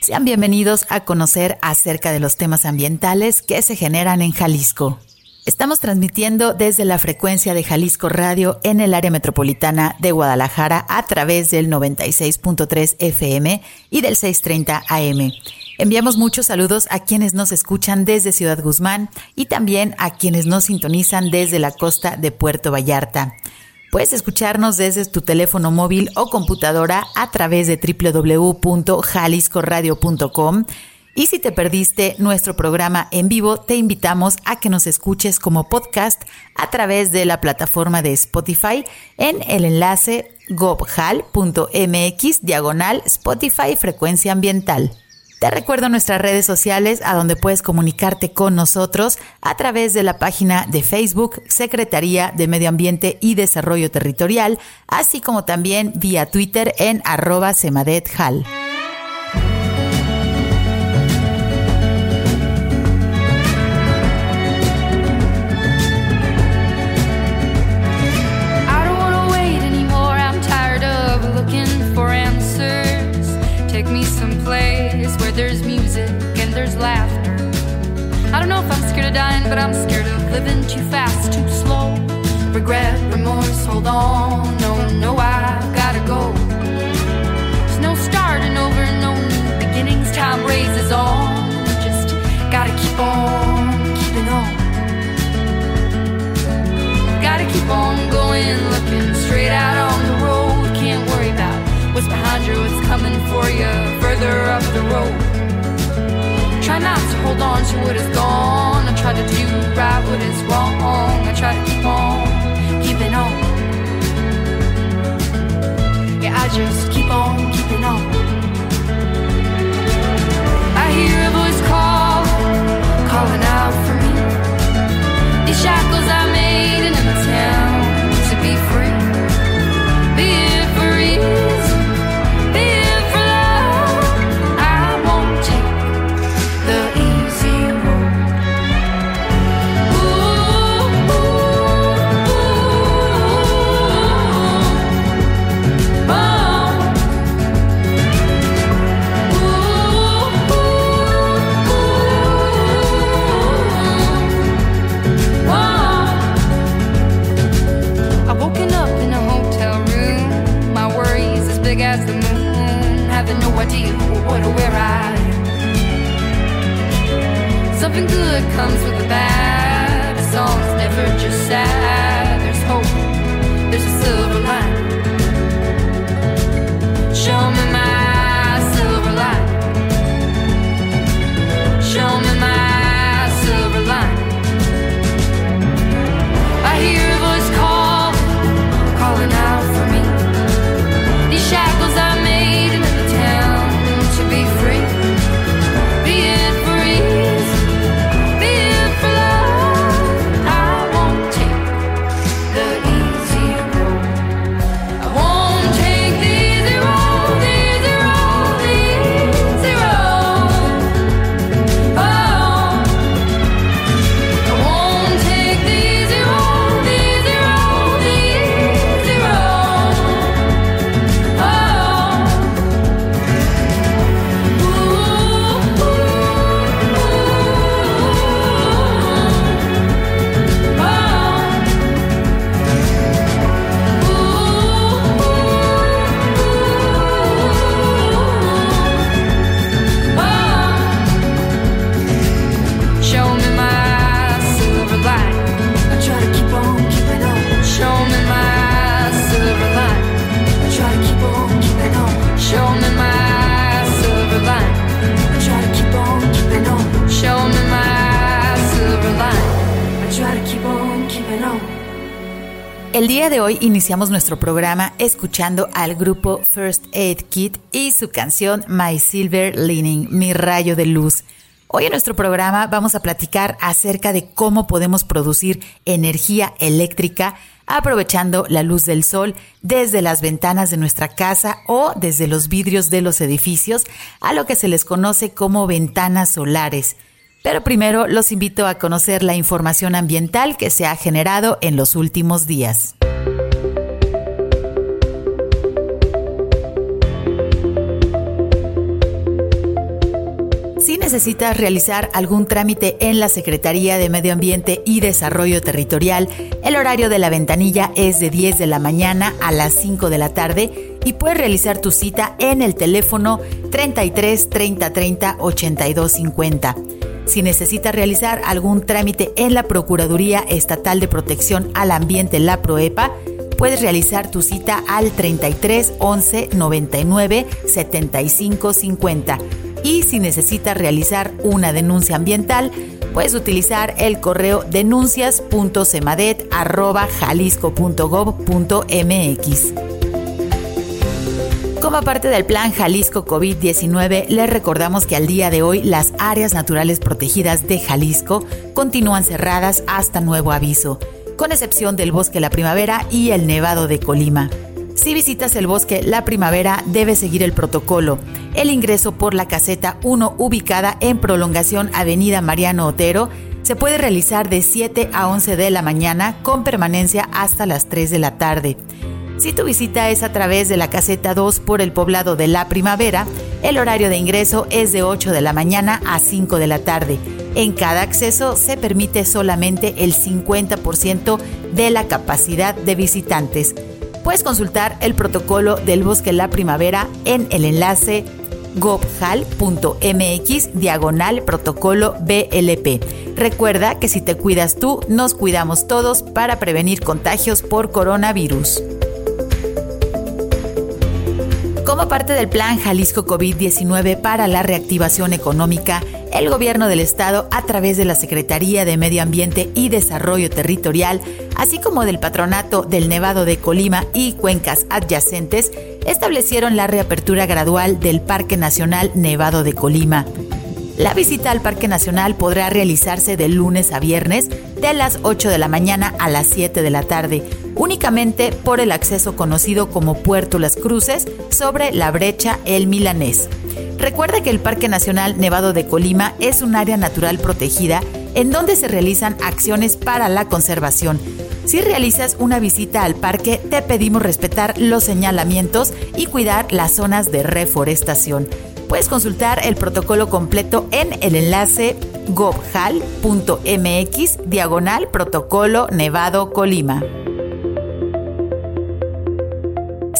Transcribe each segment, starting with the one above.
Sean bienvenidos a conocer acerca de los temas ambientales que se generan en Jalisco. Estamos transmitiendo desde la frecuencia de Jalisco Radio en el área metropolitana de Guadalajara a través del 96.3 FM y del 630 AM. Enviamos muchos saludos a quienes nos escuchan desde Ciudad Guzmán y también a quienes nos sintonizan desde la costa de Puerto Vallarta. Puedes escucharnos desde tu teléfono móvil o computadora a través de www.jaliscoradio.com. Y si te perdiste nuestro programa en vivo, te invitamos a que nos escuches como podcast a través de la plataforma de Spotify en el enlace gobhal.mx diagonal Spotify Frecuencia Ambiental. Te recuerdo nuestras redes sociales a donde puedes comunicarte con nosotros a través de la página de Facebook Secretaría de Medio Ambiente y Desarrollo Territorial, así como también vía Twitter en arroba semadethal. Dying, but I'm scared of living too fast, too slow. Regret, remorse, hold on. No, no, I gotta go. There's no starting over, no new beginnings. Time raises on. Just gotta keep on keeping on. Gotta keep on going, looking straight out on the road. Can't worry about what's behind you, what's coming for you further up the road. Try not to hold on to what is gone I try to do right what is wrong. I try to keep on keeping on. Yeah, I just keep on keeping on. I hear a voice call, calling out for me. These shackles I made in a town to be free. Be Something good comes with the bad. A song's never just sad. There's hope, iniciamos nuestro programa escuchando al grupo First Aid Kit y su canción My Silver Lining, Mi Rayo de Luz. Hoy en nuestro programa vamos a platicar acerca de cómo podemos producir energía eléctrica aprovechando la luz del sol desde las ventanas de nuestra casa o desde los vidrios de los edificios, a lo que se les conoce como ventanas solares. Pero primero los invito a conocer la información ambiental que se ha generado en los últimos días. Necesitas realizar algún trámite en la Secretaría de Medio Ambiente y Desarrollo Territorial, el horario de la ventanilla es de 10 de la mañana a las 5 de la tarde y puedes realizar tu cita en el teléfono 33 30 30 82 50. Si necesitas realizar algún trámite en la Procuraduría Estatal de Protección al Ambiente, la PROEPA, puedes realizar tu cita al 33 11 99 75 50 y si necesitas realizar una denuncia ambiental, puedes utilizar el correo denuncias.cemadet.jalisco.gov.mx. Como parte del plan Jalisco COVID-19, les recordamos que al día de hoy las áreas naturales protegidas de Jalisco continúan cerradas hasta nuevo aviso, con excepción del bosque La Primavera y el Nevado de Colima. Si visitas el bosque La Primavera, debes seguir el protocolo. El ingreso por la caseta 1 ubicada en prolongación Avenida Mariano Otero se puede realizar de 7 a 11 de la mañana con permanencia hasta las 3 de la tarde. Si tu visita es a través de la caseta 2 por el poblado de La Primavera, el horario de ingreso es de 8 de la mañana a 5 de la tarde. En cada acceso se permite solamente el 50% de la capacidad de visitantes. Puedes consultar el protocolo del Bosque La Primavera en el enlace gobhal.mx diagonal protocolo BLP. Recuerda que si te cuidas tú, nos cuidamos todos para prevenir contagios por coronavirus. Como parte del plan Jalisco COVID-19 para la reactivación económica, el gobierno del estado, a través de la Secretaría de Medio Ambiente y Desarrollo Territorial, así como del Patronato del Nevado de Colima y cuencas adyacentes, establecieron la reapertura gradual del Parque Nacional Nevado de Colima. La visita al Parque Nacional podrá realizarse de lunes a viernes de las 8 de la mañana a las 7 de la tarde, únicamente por el acceso conocido como Puerto Las Cruces sobre la brecha El Milanés. Recuerda que el Parque Nacional Nevado de Colima es un área natural protegida en donde se realizan acciones para la conservación. Si realizas una visita al parque, te pedimos respetar los señalamientos y cuidar las zonas de reforestación. Puedes consultar el protocolo completo en el enlace gobhal.mx diagonal protocolo Nevado Colima.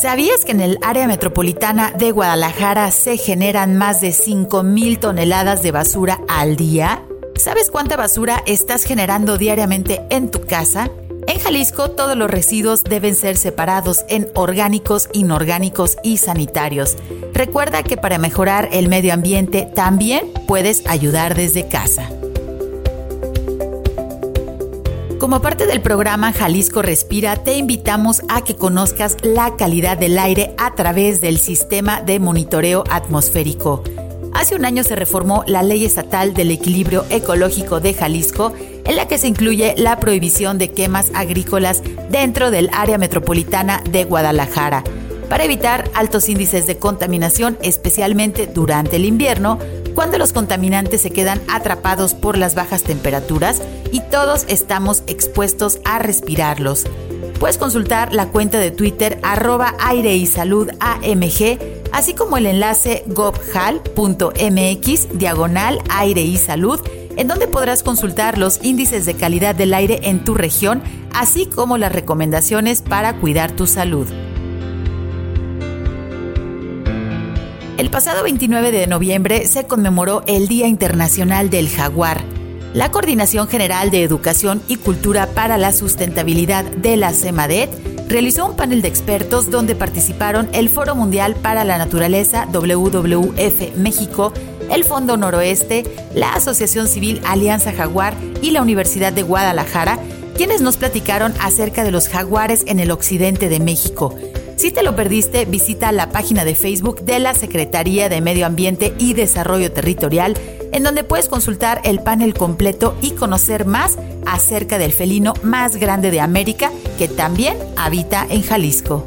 ¿Sabías que en el área metropolitana de Guadalajara se generan más de 5.000 toneladas de basura al día? ¿Sabes cuánta basura estás generando diariamente en tu casa? En Jalisco todos los residuos deben ser separados en orgánicos, inorgánicos y sanitarios. Recuerda que para mejorar el medio ambiente también puedes ayudar desde casa. Como parte del programa Jalisco Respira, te invitamos a que conozcas la calidad del aire a través del sistema de monitoreo atmosférico. Hace un año se reformó la Ley Estatal del Equilibrio Ecológico de Jalisco, en la que se incluye la prohibición de quemas agrícolas dentro del área metropolitana de Guadalajara para evitar altos índices de contaminación, especialmente durante el invierno, cuando los contaminantes se quedan atrapados por las bajas temperaturas y todos estamos expuestos a respirarlos. Puedes consultar la cuenta de Twitter arroba aire y salud AMG, así como el enlace gobhal.mx diagonal aire y salud, en donde podrás consultar los índices de calidad del aire en tu región, así como las recomendaciones para cuidar tu salud. El pasado 29 de noviembre se conmemoró el Día Internacional del Jaguar. La Coordinación General de Educación y Cultura para la Sustentabilidad de la CEMADET realizó un panel de expertos donde participaron el Foro Mundial para la Naturaleza WWF México, el Fondo Noroeste, la Asociación Civil Alianza Jaguar y la Universidad de Guadalajara, quienes nos platicaron acerca de los jaguares en el occidente de México, si te lo perdiste, visita la página de Facebook de la Secretaría de Medio Ambiente y Desarrollo Territorial, en donde puedes consultar el panel completo y conocer más acerca del felino más grande de América que también habita en Jalisco.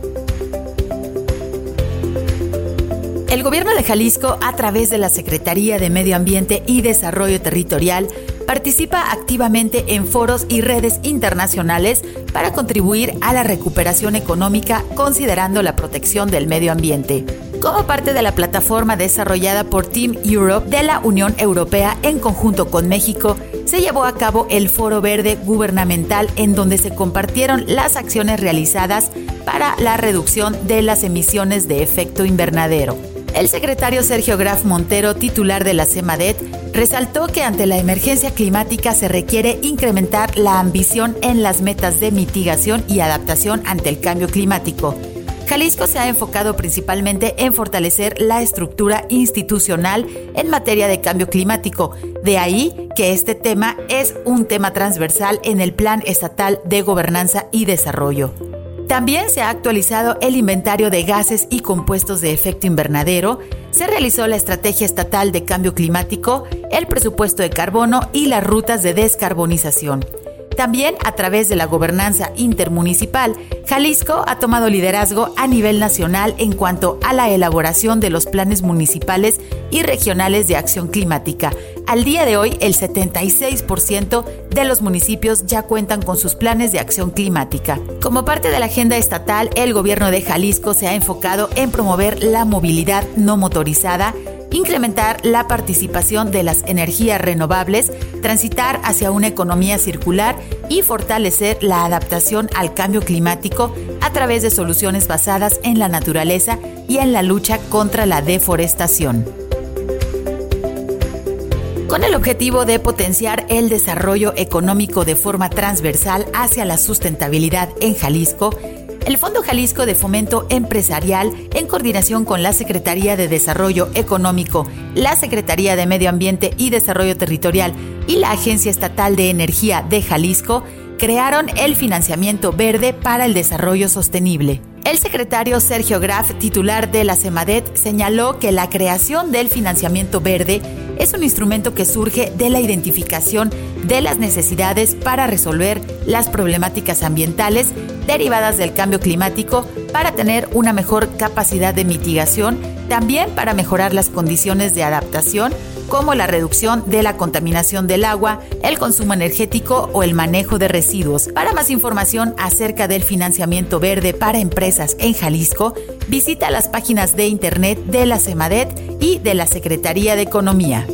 El gobierno de Jalisco, a través de la Secretaría de Medio Ambiente y Desarrollo Territorial, participa activamente en foros y redes internacionales para contribuir a la recuperación económica considerando la protección del medio ambiente. Como parte de la plataforma desarrollada por Team Europe de la Unión Europea en conjunto con México, se llevó a cabo el Foro Verde Gubernamental en donde se compartieron las acciones realizadas para la reducción de las emisiones de efecto invernadero. El secretario Sergio Graf Montero, titular de la CEMADET, resaltó que ante la emergencia climática se requiere incrementar la ambición en las metas de mitigación y adaptación ante el cambio climático. Jalisco se ha enfocado principalmente en fortalecer la estructura institucional en materia de cambio climático. De ahí que este tema es un tema transversal en el Plan Estatal de Gobernanza y Desarrollo. También se ha actualizado el inventario de gases y compuestos de efecto invernadero, se realizó la estrategia estatal de cambio climático, el presupuesto de carbono y las rutas de descarbonización. También a través de la gobernanza intermunicipal, Jalisco ha tomado liderazgo a nivel nacional en cuanto a la elaboración de los planes municipales y regionales de acción climática. Al día de hoy, el 76% de los municipios ya cuentan con sus planes de acción climática. Como parte de la agenda estatal, el gobierno de Jalisco se ha enfocado en promover la movilidad no motorizada, incrementar la participación de las energías renovables, transitar hacia una economía circular y fortalecer la adaptación al cambio climático a través de soluciones basadas en la naturaleza y en la lucha contra la deforestación. Con el objetivo de potenciar el desarrollo económico de forma transversal hacia la sustentabilidad en Jalisco, el Fondo Jalisco de Fomento Empresarial, en coordinación con la Secretaría de Desarrollo Económico, la Secretaría de Medio Ambiente y Desarrollo Territorial y la Agencia Estatal de Energía de Jalisco, crearon el financiamiento verde para el desarrollo sostenible. El secretario Sergio Graf, titular de la CEMADET, señaló que la creación del financiamiento verde es un instrumento que surge de la identificación de las necesidades para resolver las problemáticas ambientales derivadas del cambio climático para tener una mejor capacidad de mitigación, también para mejorar las condiciones de adaptación como la reducción de la contaminación del agua, el consumo energético o el manejo de residuos. Para más información acerca del financiamiento verde para empresas en Jalisco, visita las páginas de internet de la CEMADET y de la Secretaría de Economía.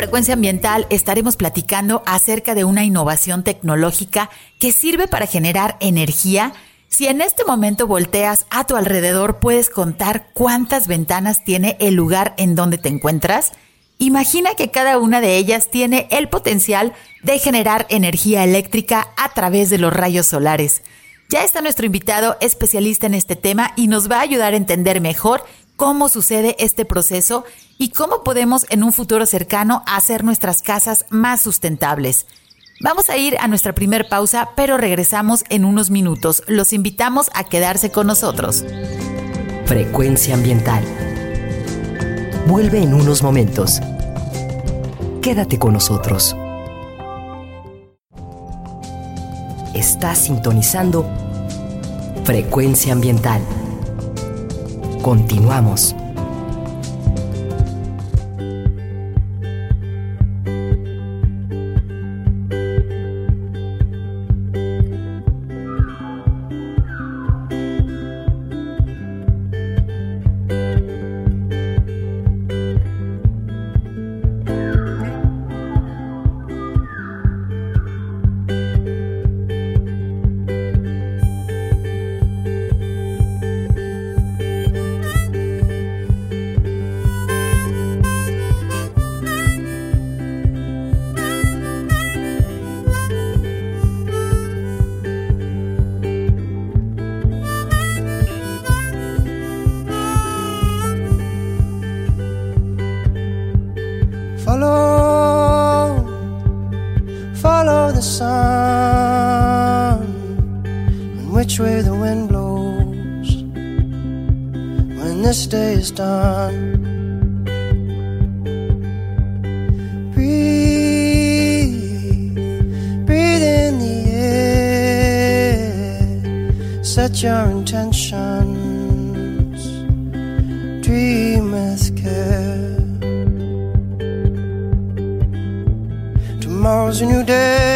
Frecuencia Ambiental estaremos platicando acerca de una innovación tecnológica que sirve para generar energía. Si en este momento volteas a tu alrededor, puedes contar cuántas ventanas tiene el lugar en donde te encuentras. Imagina que cada una de ellas tiene el potencial de generar energía eléctrica a través de los rayos solares. Ya está nuestro invitado especialista en este tema y nos va a ayudar a entender mejor cómo sucede este proceso y cómo podemos en un futuro cercano hacer nuestras casas más sustentables. Vamos a ir a nuestra primer pausa, pero regresamos en unos minutos. Los invitamos a quedarse con nosotros. Frecuencia ambiental. Vuelve en unos momentos. Quédate con nosotros. Estás sintonizando Frecuencia ambiental. Continuamos. Your intentions, dream care. Tomorrow's a new day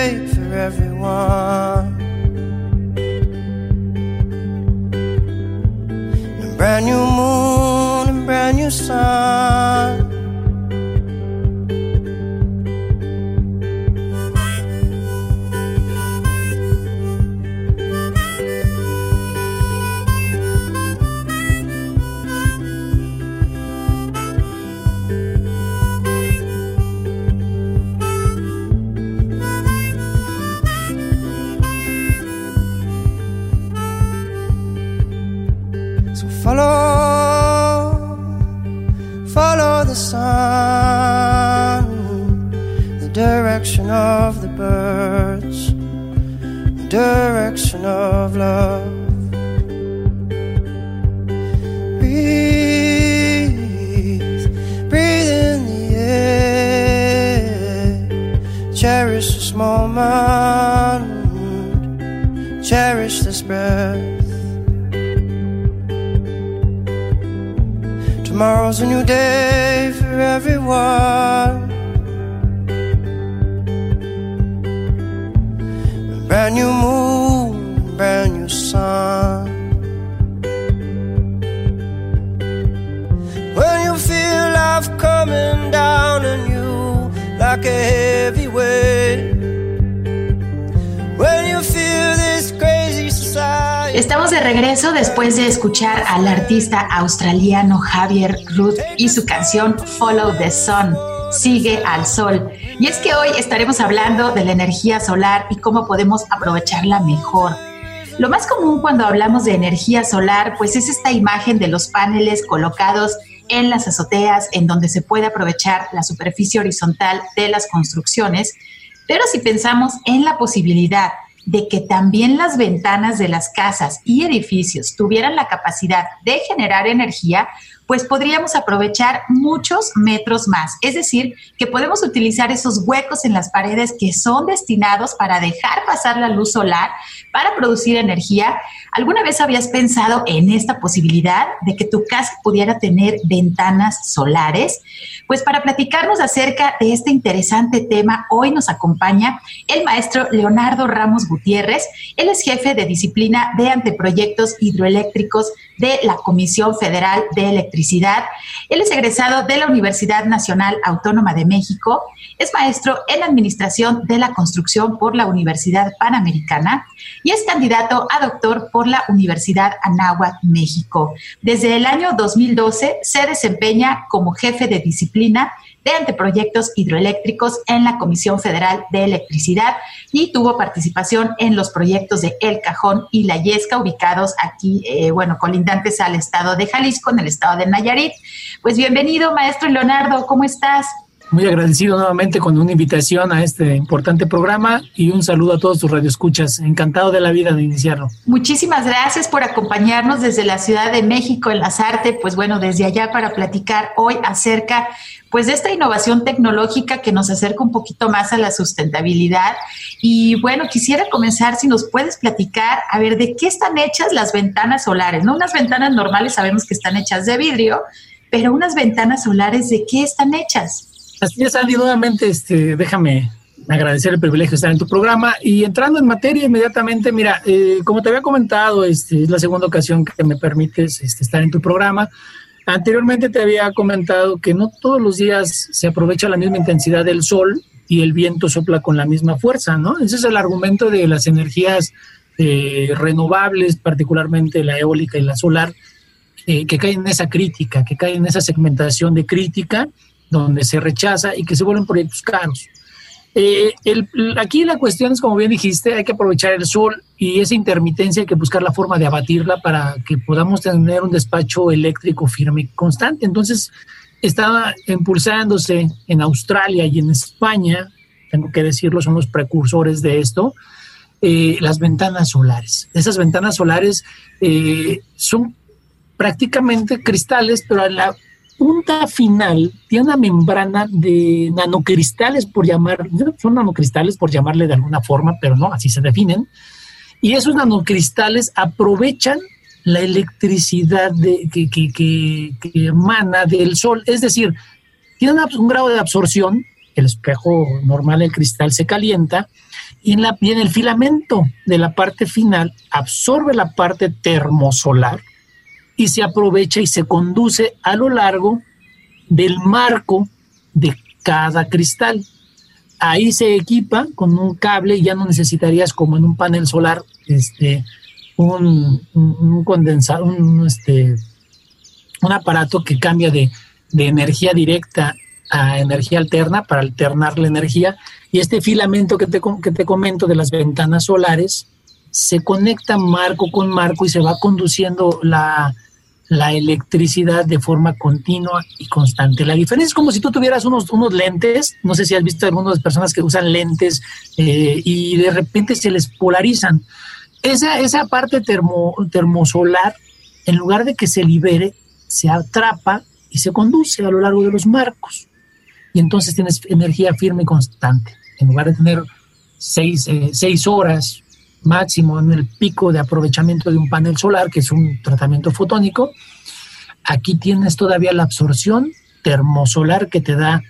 Day for everyone. Brand new moon, brand new sun. When you feel life coming down on you like a heavy weight. Estamos de regreso después de escuchar al artista australiano Javier Ruth y su canción Follow the Sun, Sigue al Sol. Y es que hoy estaremos hablando de la energía solar y cómo podemos aprovecharla mejor. Lo más común cuando hablamos de energía solar, pues es esta imagen de los paneles colocados en las azoteas, en donde se puede aprovechar la superficie horizontal de las construcciones. Pero si pensamos en la posibilidad de que también las ventanas de las casas y edificios tuvieran la capacidad de generar energía, pues podríamos aprovechar muchos metros más. Es decir, que podemos utilizar esos huecos en las paredes que son destinados para dejar pasar la luz solar para producir energía. ¿Alguna vez habías pensado en esta posibilidad de que tu casa pudiera tener ventanas solares? Pues para platicarnos acerca de este interesante tema, hoy nos acompaña el maestro Leonardo Ramos Gutiérrez. Él es jefe de disciplina de anteproyectos hidroeléctricos de la Comisión Federal de Electricidad. Él es egresado de la Universidad Nacional Autónoma de México. Es maestro en Administración de la Construcción por la Universidad Panamericana y es candidato a doctor por la Universidad Anáhuac, México. Desde el año 2012 se desempeña como jefe de disciplina de anteproyectos hidroeléctricos en la Comisión Federal de Electricidad y tuvo participación en los proyectos de El Cajón y La Yesca, ubicados aquí, eh, bueno, colindantes al estado de Jalisco, en el estado de Nayarit. Pues bienvenido, maestro Leonardo, ¿cómo estás? Muy agradecido nuevamente con una invitación a este importante programa y un saludo a todos tus radioescuchas. Encantado de la vida de iniciarlo. Muchísimas gracias por acompañarnos desde la Ciudad de México en las artes, pues bueno, desde allá para platicar hoy acerca pues de esta innovación tecnológica que nos acerca un poquito más a la sustentabilidad. Y bueno, quisiera comenzar si nos puedes platicar, a ver, ¿de qué están hechas las ventanas solares? No unas ventanas normales sabemos que están hechas de vidrio, pero unas ventanas solares, ¿de qué están hechas? Así es, Andy, nuevamente este, déjame agradecer el privilegio de estar en tu programa y entrando en materia inmediatamente, mira, eh, como te había comentado, este, es la segunda ocasión que me permites este, estar en tu programa. Anteriormente te había comentado que no todos los días se aprovecha la misma intensidad del sol y el viento sopla con la misma fuerza, ¿no? Ese es el argumento de las energías eh, renovables, particularmente la eólica y la solar, eh, que caen en esa crítica, que caen en esa segmentación de crítica donde se rechaza y que se vuelven proyectos caros. Eh, aquí la cuestión es, como bien dijiste, hay que aprovechar el sol y esa intermitencia hay que buscar la forma de abatirla para que podamos tener un despacho eléctrico firme y constante. Entonces, estaba impulsándose en Australia y en España tengo que decirlo, son los precursores de esto, eh, las ventanas solares. Esas ventanas solares eh, son prácticamente cristales, pero a la punta final tiene una membrana de nanocristales, por llamar, son nanocristales por llamarle de alguna forma, pero no, así se definen. Y esos nanocristales aprovechan la electricidad de, que, que, que, emana del sol. Es decir, tiene un grado de absorción, el espejo normal, el cristal se calienta, y en, la, y en el filamento de la parte final absorbe la parte termosolar y se aprovecha y se conduce a lo largo del marco de cada cristal. Ahí se equipa con un cable ya no necesitarías como en un panel solar este, un, un condensador, un, este, un aparato que cambia de, de energía directa a energía alterna para alternar la energía. Y este filamento que te, que te comento de las ventanas solares se conecta marco con marco y se va conduciendo la, la electricidad de forma continua y constante. La diferencia es como si tú tuvieras unos, unos lentes, no sé si has visto algunas personas que usan lentes eh, y de repente se les polarizan. Esa, esa parte termo, termosolar, en lugar de que se libere, se atrapa y se conduce a lo largo de los marcos. Y entonces tienes energía firme y constante. En lugar de tener seis, eh, seis horas máximo en el pico de aprovechamiento de un panel solar, que es un tratamiento fotónico, aquí tienes todavía la absorción termosolar que te da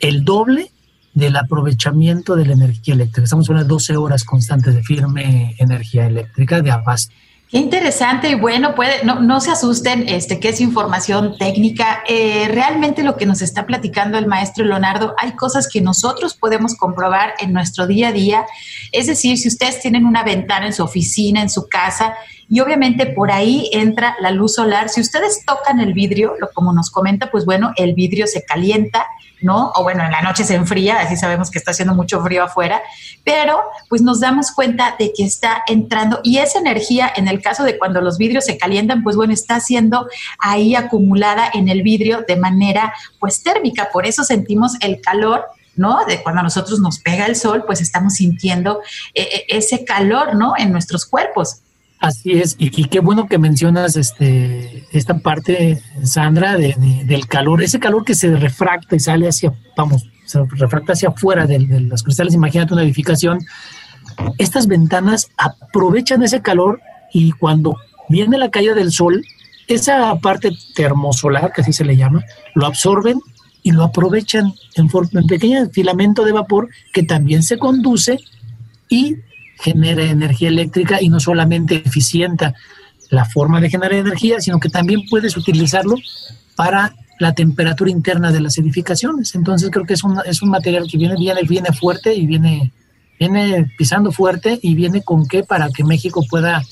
el doble del aprovechamiento de la energía eléctrica. Estamos en unas 12 horas constantes de firme energía eléctrica de abasto. Qué interesante y bueno, puede, no, no se asusten, este, que es información técnica. Eh, realmente lo que nos está platicando el maestro Leonardo, hay cosas que nosotros podemos comprobar en nuestro día a día. Es decir, si ustedes tienen una ventana en su oficina, en su casa, y obviamente por ahí entra la luz solar. Si ustedes tocan el vidrio, lo, como nos comenta, pues bueno, el vidrio se calienta ¿no? O bueno, en la noche se enfría, así sabemos que está haciendo mucho frío afuera, pero pues nos damos cuenta de que está entrando y esa energía, en el caso de cuando los vidrios se calientan, pues bueno, está siendo ahí acumulada en el vidrio de manera pues térmica, por eso sentimos el calor ¿no? De cuando a nosotros nos pega el sol, pues estamos sintiendo eh, eh, ese calor, ¿no? En nuestros cuerpos. Así es, y, qué bueno que mencionas este, esta parte, Sandra, del calor, ese calor que se refracta y sale hacia, vamos, se refracta hacia afuera de, de los cristales. Imagínate una edificación. Estas ventanas aprovechan ese calor y cuando viene la caída del sol, esa parte termosolar, que así se le llama, lo absorben y lo aprovechan en, en pequeño filamento de vapor que también se conduce y genera energía eléctrica y no solamente eficienta la forma de generar energía, sino que también puedes utilizarlo para la temperatura interna de las edificaciones. Entonces creo que es un, es un material que viene, viene, viene fuerte y viene, viene pisando fuerte y viene con qué para que México pueda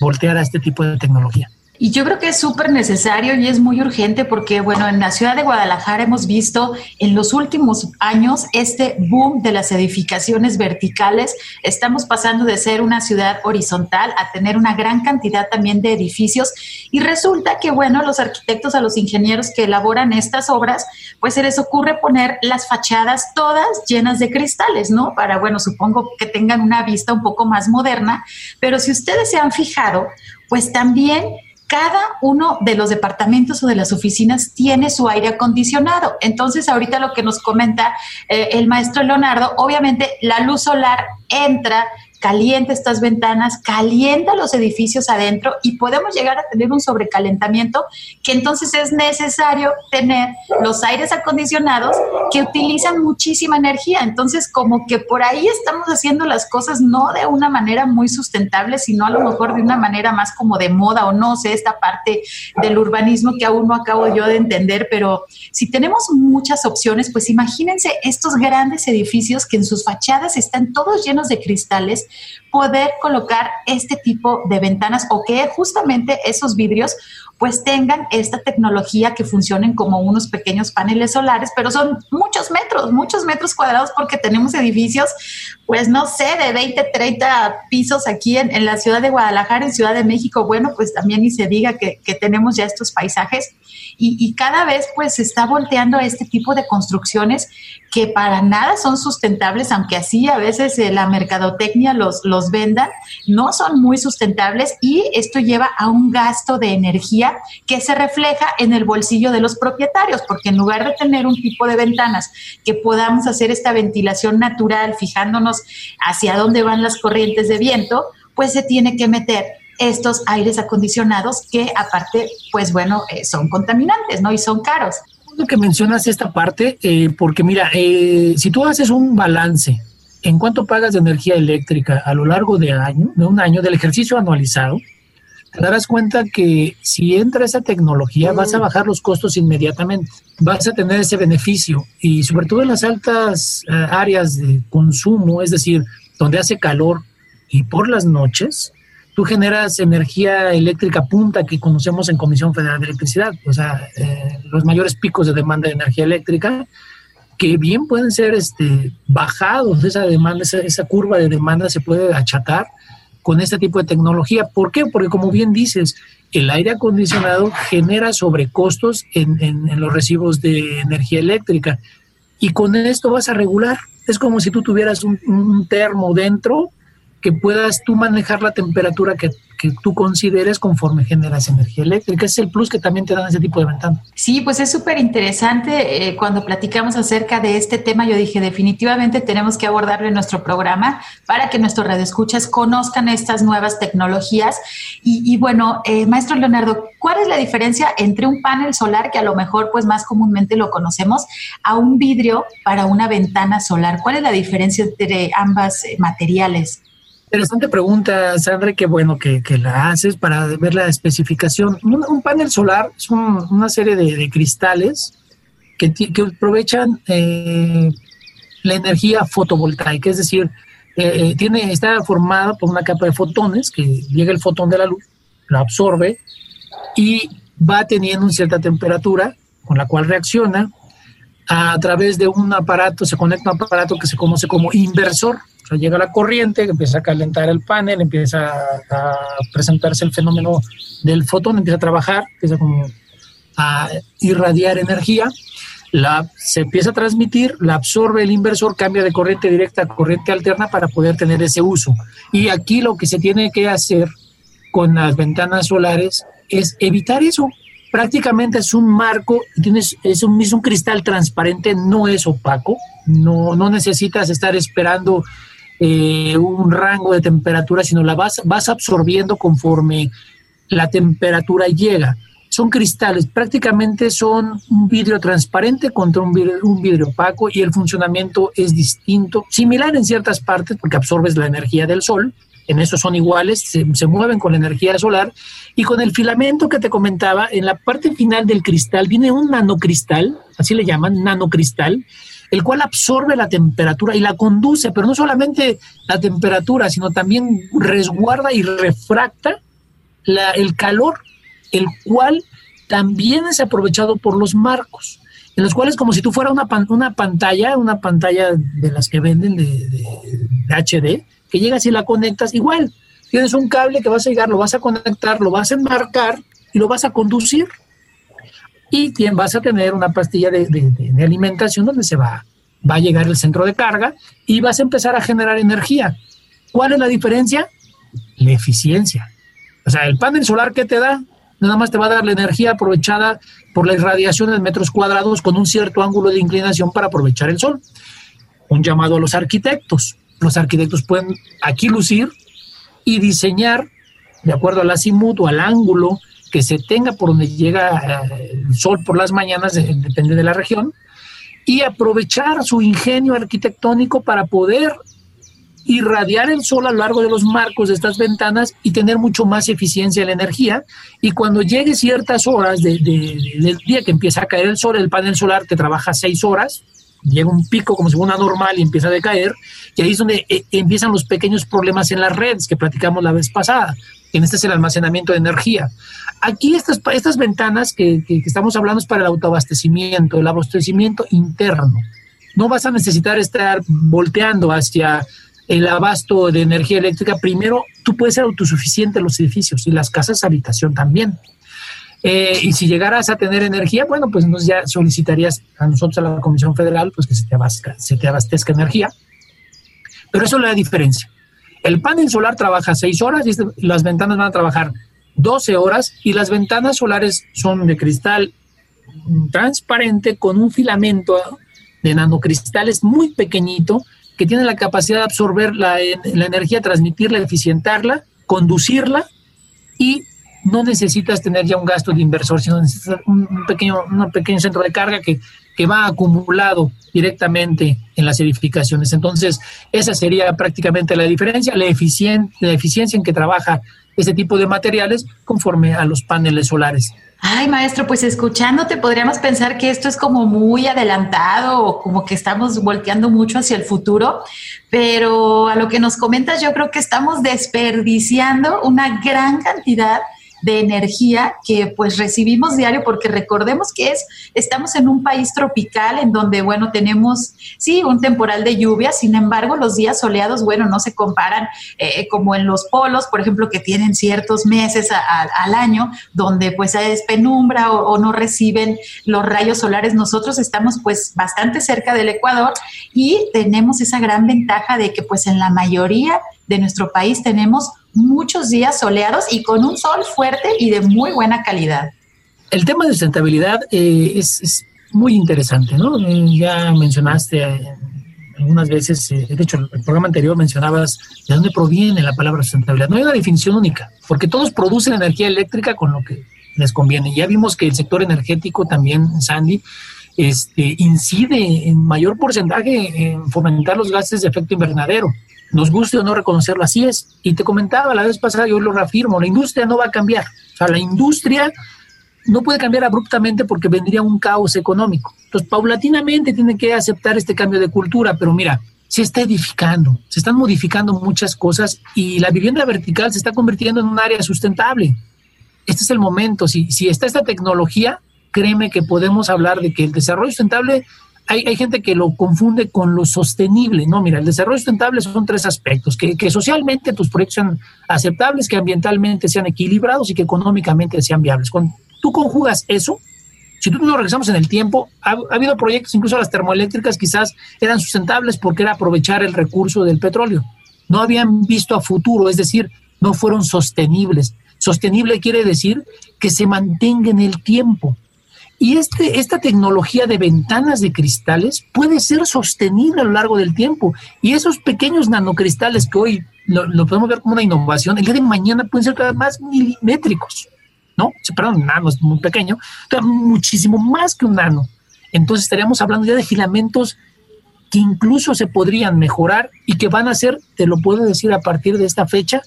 voltear a este tipo de tecnología. Y yo creo que es súper necesario y es muy urgente porque, bueno, en la ciudad de Guadalajara hemos visto en los últimos años este boom de las edificaciones verticales. Estamos pasando de ser una ciudad horizontal a tener una gran cantidad también de edificios. Y resulta que, bueno, los arquitectos, a los ingenieros que elaboran estas obras, pues se les ocurre poner las fachadas todas llenas de cristales, ¿no? Para, bueno, supongo que tengan una vista un poco más moderna. Pero si ustedes se han fijado, pues también cada uno de los departamentos o de las oficinas tiene su aire acondicionado. Entonces, ahorita lo que nos comenta eh, el maestro Leonardo, obviamente la luz solar entra calienta estas ventanas, calienta los edificios adentro y podemos llegar a tener un sobrecalentamiento que entonces es necesario tener los aires acondicionados que utilizan muchísima energía. Entonces, como que por ahí estamos haciendo las cosas no de una manera muy sustentable, sino a lo mejor de una manera más como de moda o no sé, esta parte del urbanismo que aún no acabo yo de entender, pero si tenemos muchas opciones, pues imagínense estos grandes edificios que en sus fachadas están todos llenos de cristales poder colocar este tipo de ventanas o que justamente esos vidrios pues tengan esta tecnología que funcionen como unos pequeños paneles solares, pero son muchos metros, muchos metros cuadrados porque tenemos edificios, pues no sé, de 20, 30 pisos aquí en, la ciudad de Guadalajara, en Ciudad de México, bueno, pues también ni se diga que, que tenemos ya estos paisajes. Y, cada vez pues se está volteando a este tipo de construcciones que para nada son sustentables, aunque así a veces eh, la mercadotecnia los, los venda, no son muy sustentables y esto lleva a un gasto de energía que se refleja en el bolsillo de los propietarios, porque en lugar de tener un tipo de ventanas que podamos hacer esta ventilación natural, fijándonos hacia dónde van las corrientes de viento, pues se tiene que meter estos aires acondicionados que aparte, pues bueno, eh, son contaminantes, ¿no? Y son caros. Que mencionas esta parte, eh, porque mira, eh, si tú haces un balance en cuánto pagas de energía eléctrica a lo largo de, año, de un año del ejercicio anualizado, te darás cuenta que si entra esa tecnología vas a bajar los costos inmediatamente, vas a tener ese beneficio. Y sobre todo en las altas áreas de consumo, es decir, donde hace calor y por las noches, tú generas energía eléctrica punta que conocemos en Comisión Federal de Electricidad, o sea, eh, los mayores picos de demanda de energía eléctrica, que bien pueden ser este, bajados, esa demanda, esa, curva de demanda se puede achatar con este tipo de tecnología. ¿Por qué? Porque como bien dices, el aire acondicionado genera sobrecostos en, en los recibos de energía eléctrica y con esto vas a regular. Es como si tú tuvieras un, un termo dentro que puedas tú manejar la temperatura que, tú consideres conforme generas energía eléctrica. Ese es el plus que también te dan ese tipo de ventanas. Sí, pues es súper interesante. Eh, cuando platicamos acerca de este tema, yo dije, definitivamente tenemos que abordarlo en nuestro programa para que nuestros radioescuchas conozcan estas nuevas tecnologías. Y, bueno, eh, maestro Leonardo, ¿cuál es la diferencia entre un panel solar, que a lo mejor pues más comúnmente lo conocemos, a un vidrio para una ventana solar? ¿Cuál es la diferencia entre ambas eh, materiales? Interesante pregunta, Sandra, qué bueno que, la haces para ver la especificación. Un, panel solar es una serie de, cristales que, aprovechan eh, la energía fotovoltaica, es decir, eh, eh, tiene, está formada por una capa de fotones que llega el fotón de la luz, lo absorbe y va teniendo una cierta temperatura con la cual reacciona a través de un aparato, se conecta un aparato que se conoce como inversor llega la corriente, empieza a calentar el panel, empieza a, presentarse el fenómeno del fotón, empieza a trabajar, empieza como a irradiar energía, la, se empieza a transmitir, la absorbe el inversor, cambia de corriente directa a corriente alterna para poder tener ese uso. Y aquí lo que se tiene que hacer con las ventanas solares es evitar eso. Prácticamente es un marco, tienes, es, un, es un cristal transparente, no es opaco, no, no necesitas estar esperando eh, un rango de temperatura, sino la vas, vas absorbiendo conforme la temperatura llega. Son cristales, prácticamente son un vidrio transparente contra un vidrio, un vidrio opaco y el funcionamiento es distinto, similar en ciertas partes porque absorbes la energía del sol, en eso son iguales, se, se, mueven con la energía solar y con el filamento que te comentaba, en la parte final del cristal viene un nanocristal, así le llaman, nanocristal, el cual absorbe la temperatura y la conduce, pero no solamente la temperatura, sino también resguarda y refracta el calor, el cual también es aprovechado por los marcos, en los cuales como si tú fuera una, una pantalla, una pantalla de las que venden de, HD, que llegas y la conectas, igual, tienes un cable que vas a llegar, lo vas a conectar, lo vas a enmarcar y lo vas a conducir y vas a tener una pastilla de, alimentación donde se va, va a llegar el centro de carga y vas a empezar a generar energía. ¿Cuál es la diferencia? La eficiencia. O sea, el panel solar que te da, nada más te va a dar la energía aprovechada por la irradiación en metros cuadrados con un cierto ángulo de inclinación para aprovechar el sol. Un llamado a los arquitectos. Los arquitectos pueden aquí lucir y diseñar de acuerdo al azimut o al ángulo que se tenga por donde llega eh, el sol por las mañanas, depende de la región, y aprovechar su ingenio arquitectónico para poder irradiar el sol a lo largo de los marcos de estas ventanas y tener mucho más eficiencia en la energía. Y cuando llegue ciertas horas del día que empieza a caer el sol, el panel solar te trabaja seis horas llega un pico como si fuera una normal y empieza a decaer, y ahí es donde eh, empiezan los pequeños problemas en las redes que platicamos la vez pasada. En este es el almacenamiento de energía. Aquí estas, estas ventanas que, estamos hablando es para el autoabastecimiento, el abastecimiento interno. No vas a necesitar estar volteando hacia el abasto de energía eléctrica. Primero, tú puedes ser autosuficiente en los edificios y las casas habitación también. Eh, y si llegaras a tener energía, bueno, pues entonces ya solicitarías a nosotros, a la Comisión Federal, pues que se te, abastezca, se te abastezca energía. Pero eso es la diferencia. El panel solar trabaja seis horas y este, las ventanas van a trabajar 12 horas y las ventanas solares son de cristal transparente con un filamento de nanocristales muy pequeñito que tiene la capacidad de absorber la, la energía, transmitirla, eficientarla, conducirla y no necesitas tener ya un gasto de inversor, sino un, pequeño, un pequeño centro de carga que, que va acumulado directamente en las edificaciones. Entonces, esa sería prácticamente la diferencia, la, la eficiencia en que trabaja ese tipo de materiales conforme a los paneles solares. Ay, maestro, pues escuchándote podríamos pensar que esto es como muy adelantado o como que estamos volteando mucho hacia el futuro, pero a lo que nos comentas yo creo que estamos desperdiciando una gran cantidad de energía que pues recibimos diario porque recordemos que es estamos en un país tropical en donde bueno tenemos sí un temporal de lluvia sin embargo los días soleados bueno no se comparan eh, como en los polos por ejemplo que tienen ciertos meses al año donde pues es penumbra o, o no reciben los rayos solares. Nosotros estamos pues bastante cerca del Ecuador y tenemos esa gran ventaja de que pues en la mayoría de nuestro país tenemos muchos días soleados y con un sol fuerte y de muy buena calidad. El tema de sustentabilidad eh, es, muy interesante, ¿no? Eh, ya mencionaste eh, algunas veces, de hecho, en el programa anterior mencionabas de dónde proviene la palabra sustentabilidad. No hay una definición única, porque todos producen energía eléctrica con lo que les conviene. Ya vimos que el sector energético también, Sandy, este, incide en mayor porcentaje en fomentar los gases de efecto invernadero nos guste o no reconocerlo, así es. Y te comentaba la vez pasada, yo lo reafirmo, la industria no va a cambiar. O sea, la industria no puede cambiar abruptamente porque vendría un caos económico. Entonces, paulatinamente tiene que aceptar este cambio de cultura, pero mira, se está edificando, se están modificando muchas cosas y la vivienda vertical se está convirtiendo en un área sustentable. Este es el momento. Si, si está esta tecnología, créeme que podemos hablar de que el desarrollo sustentable hay, gente que lo confunde con lo sostenible. No, mira, el desarrollo sustentable son tres aspectos, que, socialmente tus proyectos sean aceptables, que ambientalmente sean equilibrados y que económicamente sean viables. Cuando tú conjugas eso, si tú nos regresamos en el tiempo, ha, habido proyectos, incluso las termoeléctricas quizás eran sustentables porque era aprovechar el recurso del petróleo. No habían visto a futuro, es decir, no fueron sostenibles. Sostenible quiere decir que se mantenga en el tiempo. Y este, esta tecnología de ventanas de cristales puede ser sostenible a lo largo del tiempo. Y esos pequeños nanocristales que hoy lo, podemos ver como una innovación, el día de mañana pueden ser cada más milimétricos, ¿no? Perdón, nano es muy pequeño, muchísimo más que un nano. Entonces estaríamos hablando ya de filamentos que incluso se podrían mejorar y que van a ser, te lo puedo decir a partir de esta fecha,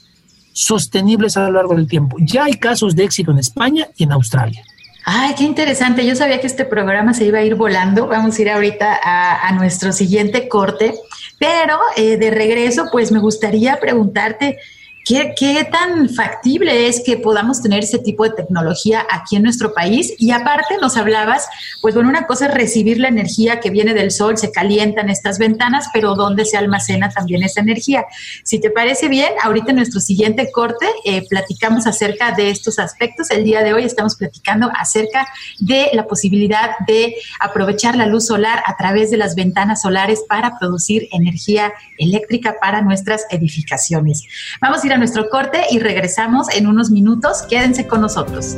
sostenibles a lo largo del tiempo. Ya hay casos de éxito en España y en Australia. Ay, qué interesante. Yo sabía que este programa se iba a ir volando. Vamos a ir ahorita a, nuestro siguiente corte. Pero eh, de regreso, pues me gustaría preguntarte, ¿Qué, tan factible es que podamos tener ese tipo de tecnología aquí en nuestro país? Y aparte nos hablabas, pues bueno, una cosa es recibir la energía que viene del sol, se calientan estas ventanas, pero ¿dónde se almacena también esa energía? Si te parece bien, ahorita en nuestro siguiente corte eh, platicamos acerca de estos aspectos. El día de hoy estamos platicando acerca de la posibilidad de aprovechar la luz solar a través de las ventanas solares para producir energía eléctrica para nuestras edificaciones. Vamos a ir nuestro corte y regresamos en unos minutos. Quédense con nosotros.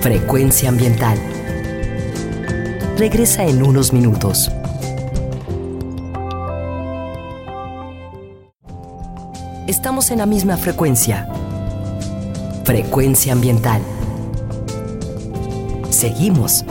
Frecuencia ambiental. Regresa en unos minutos. Estamos en la misma frecuencia. Frecuencia ambiental. Seguimos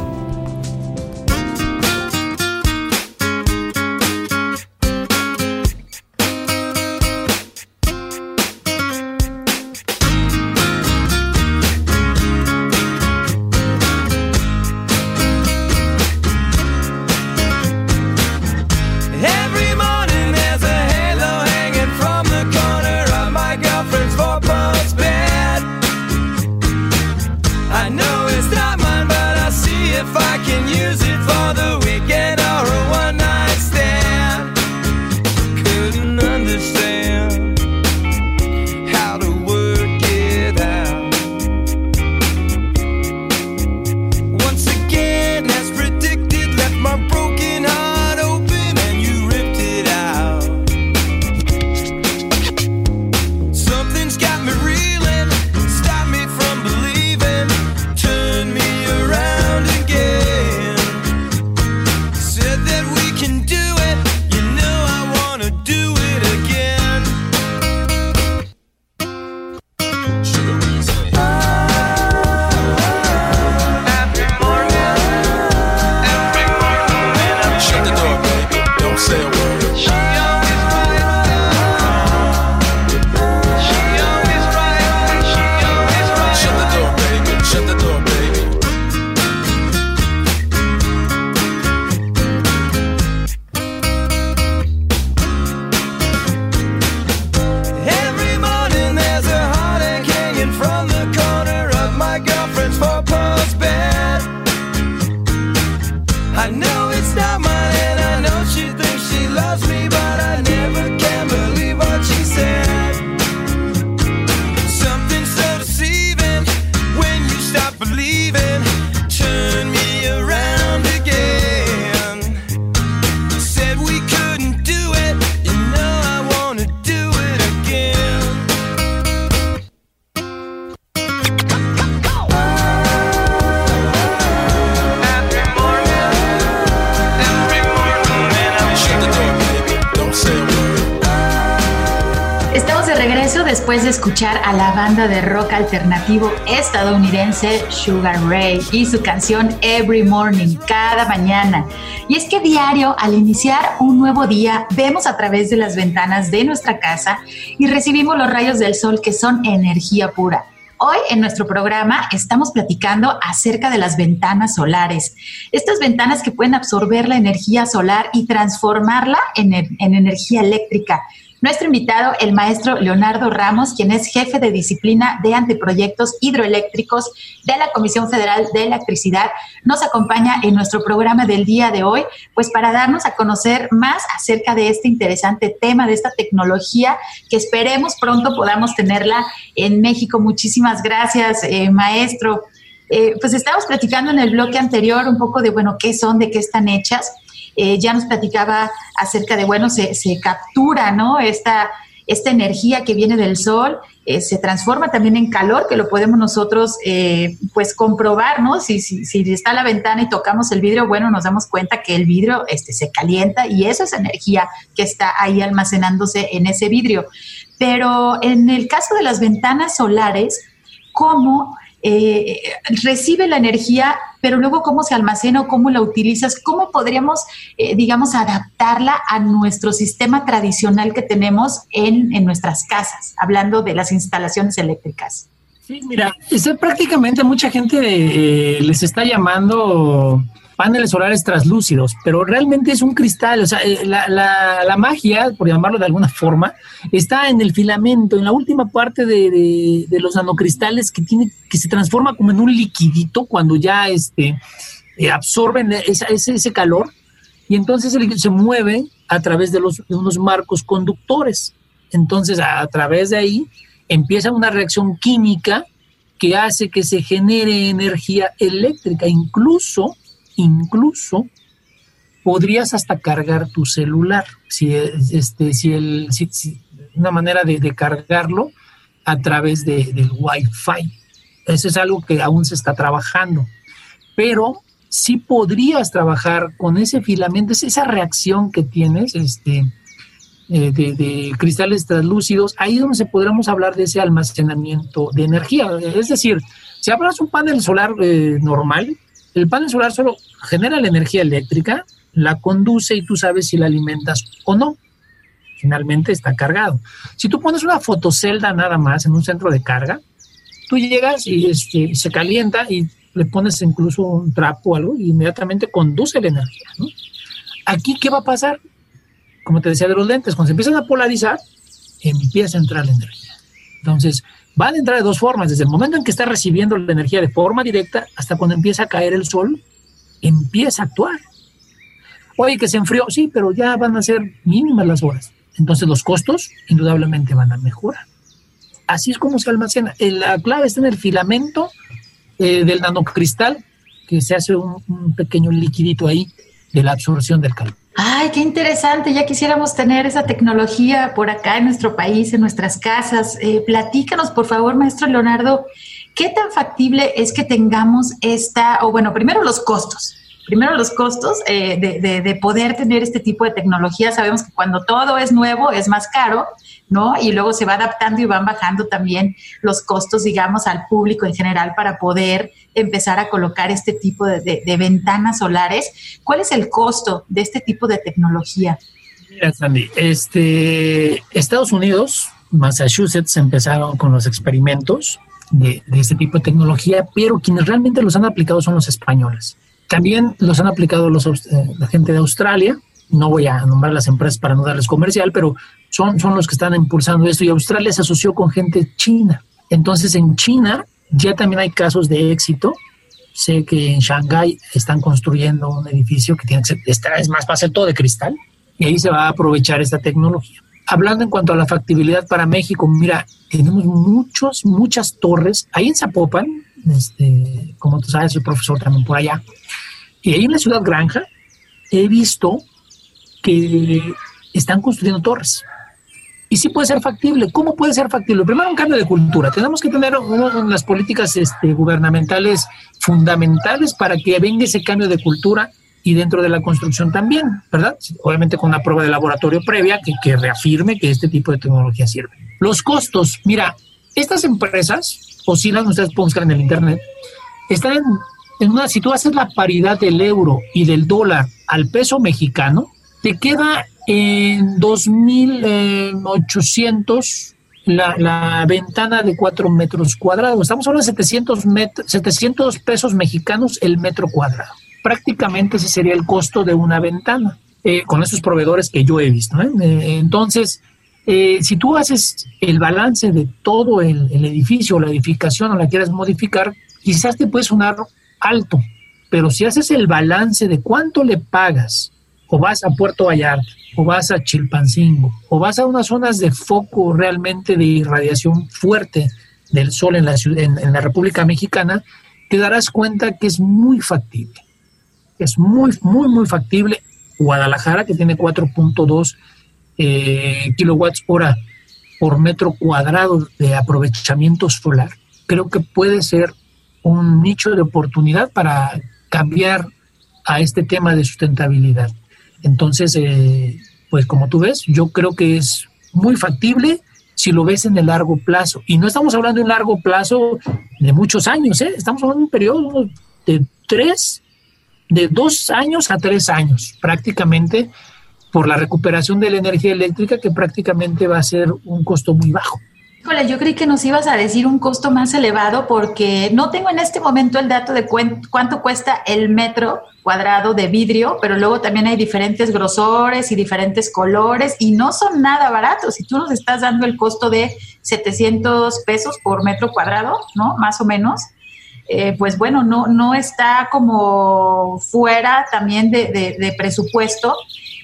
de rock alternativo estadounidense Sugar Ray y su canción Every Morning, cada mañana. Y es que diario, al iniciar un nuevo día, vemos a través de las ventanas de nuestra casa y recibimos los rayos del sol que son energía pura. Hoy en nuestro programa estamos platicando acerca de las ventanas solares. Estas ventanas que pueden absorber la energía solar y transformarla en, en energía eléctrica. Nuestro invitado, el maestro Leonardo Ramos, quien es jefe de disciplina de anteproyectos hidroeléctricos de la Comisión Federal de Electricidad, nos acompaña en nuestro programa del día de hoy, pues para darnos a conocer más acerca de este interesante tema, de esta tecnología que esperemos pronto podamos tenerla en México. Muchísimas gracias, eh, maestro. Eh, pues estábamos platicando en el bloque anterior un poco de, bueno, qué son, de qué están hechas. Eh, ya nos platicaba acerca de, bueno, se, captura, ¿no? Esta, esta energía que viene del sol eh, se transforma también en calor, que lo podemos nosotros, eh, pues, comprobar, ¿no? Si, si, si, está la ventana y tocamos el vidrio, bueno, nos damos cuenta que el vidrio este, se calienta y eso es energía que está ahí almacenándose en ese vidrio. Pero en el caso de las ventanas solares, ¿cómo eh, recibe la energía, pero luego cómo se almacena cómo la utilizas, cómo podríamos, eh, digamos, adaptarla a nuestro sistema tradicional que tenemos en, nuestras casas, hablando de las instalaciones eléctricas. Sí, mira, prácticamente mucha gente eh, les está llamando paneles solares translúcidos, pero realmente es un cristal, o sea, eh, la, la, magia, por llamarlo de alguna forma, está en el filamento, en la última parte de, de, los nanocristales que tiene, que se transforma como en un liquidito cuando ya este, eh, absorben ese, ese, calor y entonces el se mueve a través de, los, unos marcos conductores. Entonces, a, a través de ahí empieza una reacción química que hace que se genere energía eléctrica, incluso incluso podrías hasta cargar tu celular, si, este, si, el, una manera de, cargarlo a través de, del Wi-Fi. Eso es algo que aún se está trabajando. Pero sí podrías trabajar con ese filamento, esa reacción que tienes este, eh, de, cristales translúcidos, ahí es donde se podríamos hablar de ese almacenamiento de energía. Es decir, si hablas un panel solar eh, normal, el panel solar solo genera la energía eléctrica, la conduce y tú sabes si la alimentas o no. Finalmente está cargado. Si tú pones una fotocelda nada más en un centro de carga, tú llegas y este, se calienta y le pones incluso un trapo o algo y inmediatamente conduce la energía. Aquí, ¿qué va a pasar? Como te decía de los lentes, cuando se empiezan a polarizar, empieza a entrar la energía. Entonces, van a entrar de dos formas, desde el momento en que está recibiendo la energía de forma directa hasta cuando empieza a caer el sol, empieza a actuar. Oye, que se enfrió, sí, pero ya van a ser mínimas las horas. Entonces los costos indudablemente van a mejorar. Así es como se almacena. La clave está en el filamento eh, del nanocristal, que se hace un pequeño liquidito ahí de la absorción del calor. Ay, qué interesante. Ya quisiéramos tener esa tecnología por acá en nuestro país, en nuestras casas. Eh, platícanos, por favor, maestro Leonardo, ¿qué tan factible es que tengamos esta, o bueno, primero los costos? Primero los costos eh, de, de poder tener este tipo de tecnología. Sabemos que cuando todo es nuevo es más caro, ¿no? Y luego se va adaptando y van bajando también los costos, digamos, al público en general para poder empezar a colocar este tipo de, ventanas solares. ¿Cuál es el costo de este tipo de tecnología? Mira, Sandy, este, Estados Unidos, Massachusetts empezaron con los experimentos de, este tipo de tecnología, pero quienes realmente los han aplicado son los españoles. También los han aplicado los, eh, la gente de Australia, no voy a nombrar las empresas para no darles comercial, pero son, son los que están impulsando esto y Australia se asoció con gente china. Entonces en China ya también hay casos de éxito. Sé que en Shanghái están construyendo un edificio que tiene que ser, es más, va a ser todo de cristal y ahí se va a aprovechar esta tecnología. Hablando en cuanto a la factibilidad para México, mira, tenemos muchos, muchas torres. Ahí en Zapopan, este, como tú sabes, soy profesor también por allá. Y ahí en la ciudad Granja he visto que están construyendo torres. Y sí puede ser factible. ¿Cómo puede ser factible? Primero, un cambio de cultura. Tenemos que tener unas políticas este, gubernamentales fundamentales para que venga ese cambio de cultura y dentro de la construcción también, ¿verdad? Obviamente con una prueba de laboratorio previa que, que reafirme que este tipo de tecnología sirve. Los costos, mira, estas empresas oscilan, ustedes pueden buscar en el Internet, están en, una, si tú haces la paridad del euro y del dólar al peso mexicano, te queda en 2.800 la, la ventana de 4 metros cuadrados. Estamos hablando de 700, 700 pesos mexicanos el metro cuadrado. Prácticamente ese sería el costo de una ventana, eh, con esos proveedores que yo he visto. ¿eh? Eh, entonces, si tú haces el balance de todo el, edificio, la edificación o la quieres modificar, quizás te puede sonar alto, pero si haces el balance de cuánto le pagas o vas a Puerto Vallarta, o vas a Chilpancingo, o vas a unas zonas de foco realmente de irradiación fuerte del sol en la, en, la República Mexicana, te darás cuenta que es muy factible. Es muy, muy, muy factible. Guadalajara, que tiene 4.2 eh, kilowatts hora por metro cuadrado de aprovechamiento solar, creo que puede ser un nicho de oportunidad para cambiar a este tema de sustentabilidad. Entonces, eh, pues como tú ves, yo creo que es muy factible si lo ves en el largo plazo. Y no estamos hablando de un largo plazo de muchos años, ¿eh? estamos hablando de un periodo de tres, de dos años a tres años prácticamente por la recuperación de la energía eléctrica que prácticamente va a ser un costo muy bajo. Híjole, yo creí que nos ibas a decir un costo más elevado porque no tengo en este momento el dato de cuánto cuesta el metro cuadrado de vidrio, pero luego también hay diferentes grosores y diferentes colores y no son nada baratos. Si tú nos estás dando el costo de 700 pesos por metro cuadrado, ¿no? Más o menos. Eh, pues bueno, no, no está como fuera también de, de presupuesto.